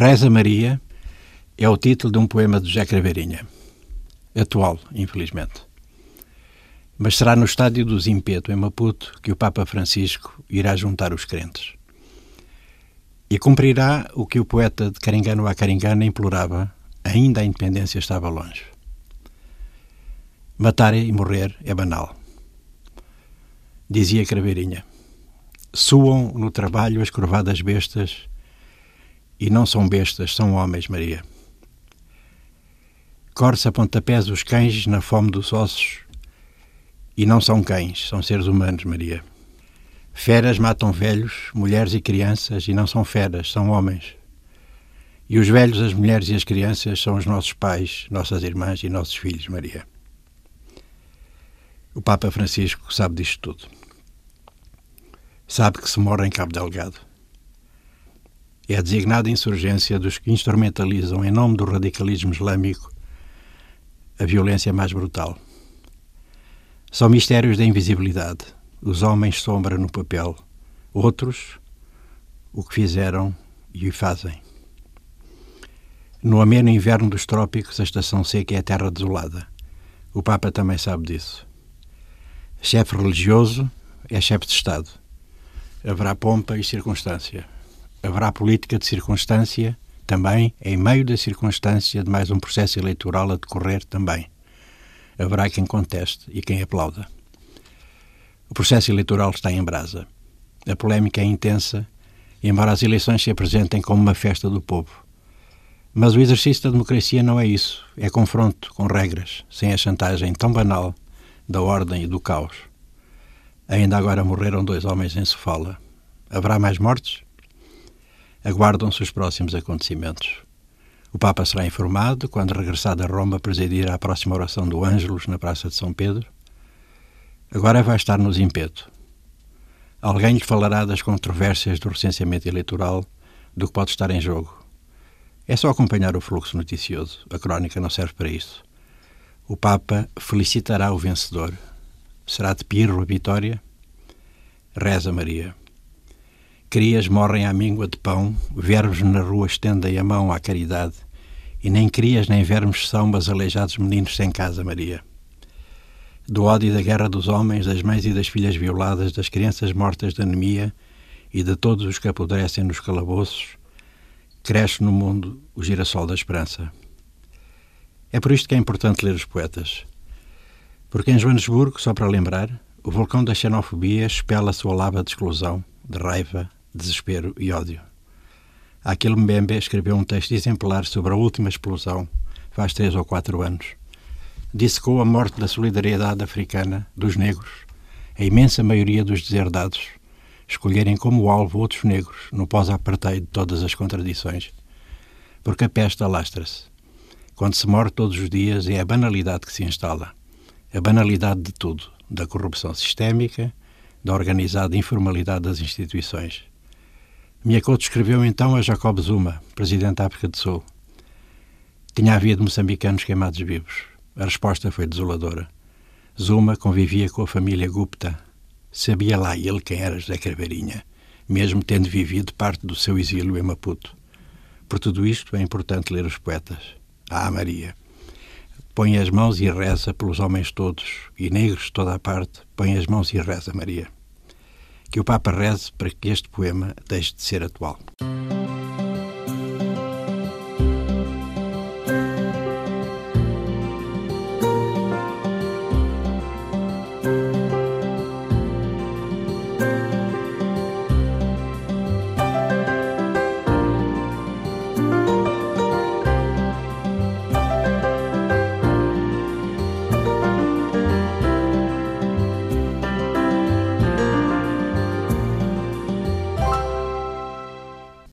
Reza Maria é o título de um poema de José Craveirinha, atual, infelizmente. Mas será no estádio do Zimpeto, em Maputo, que o Papa Francisco irá juntar os crentes. E cumprirá o que o poeta de Caringano a Caringana implorava, ainda a independência estava longe. Matar e morrer é banal. Dizia Craveirinha. Suam no trabalho as curvadas bestas e não são bestas, são homens, Maria. Corce a pontapés os cães na fome dos ossos e não são cães, são seres humanos, Maria. Feras matam velhos, mulheres e crianças e não são feras, são homens. E os velhos, as mulheres e as crianças são os nossos pais, nossas irmãs e nossos filhos, Maria. O Papa Francisco sabe disto tudo. Sabe que se morre em Cabo Delgado é a designada insurgência dos que instrumentalizam, em nome do radicalismo islâmico, a violência mais brutal. São mistérios da invisibilidade. Os homens sombra no papel. Outros, o que fizeram e o fazem. No ameno inverno dos trópicos, a estação seca é a terra desolada. O Papa também sabe disso. Chefe religioso é chefe de Estado. Haverá pompa e circunstância haverá política de circunstância também, em meio da circunstância de mais um processo eleitoral a decorrer também. Haverá quem conteste e quem aplauda. O processo eleitoral está em brasa. A polémica é intensa, embora as eleições se apresentem como uma festa do povo. Mas o exercício da democracia não é isso. É confronto com regras, sem a chantagem tão banal da ordem e do caos. Ainda agora morreram dois homens em Sofala. Haverá mais mortes? Aguardam-se os próximos acontecimentos. O Papa será informado quando regressar a Roma presidir a próxima oração do Ângelus na Praça de São Pedro. Agora vai estar no Zimpeto. Alguém lhe falará das controvérsias do recenseamento eleitoral, do que pode estar em jogo. É só acompanhar o fluxo noticioso. A crónica não serve para isso. O Papa felicitará o vencedor. Será de Pirro a vitória? Reza Maria. Crias morrem à míngua de pão, vermes na rua estendem a mão à caridade, e nem crias nem vermes são, mas aleijados meninos sem casa, Maria. Do ódio e da guerra dos homens, das mães e das filhas violadas, das crianças mortas de anemia e de todos os que apodrecem nos calabouços, cresce no mundo o girassol da esperança. É por isto que é importante ler os poetas. Porque em Joanesburgo, só para lembrar, o vulcão da xenofobia espela a sua lava de exclusão, de raiva, desespero e ódio. Aquele Mbembe escreveu um texto exemplar sobre a última explosão, faz três ou quatro anos. Dissecou a morte da solidariedade africana, dos negros, a imensa maioria dos deserdados, escolherem como alvo outros negros no pós-apartheid de todas as contradições. Porque a peste alastra-se. Quando se morre todos os dias é a banalidade que se instala. A banalidade de tudo, da corrupção sistémica, da organizada informalidade das instituições. Miyakoto escreveu então a Jacob Zuma, presidente da África do Sul. Tinha havido moçambicanos queimados vivos. A resposta foi desoladora. Zuma convivia com a família Gupta. Sabia lá ele quem era José Craveirinha, mesmo tendo vivido parte do seu exílio em Maputo. Por tudo isto, é importante ler os poetas. Ah, Maria! Põe as mãos e reza pelos homens todos, e negros de toda a parte, põe as mãos e reza, Maria que o Papa reze para que este poema deixe de ser atual.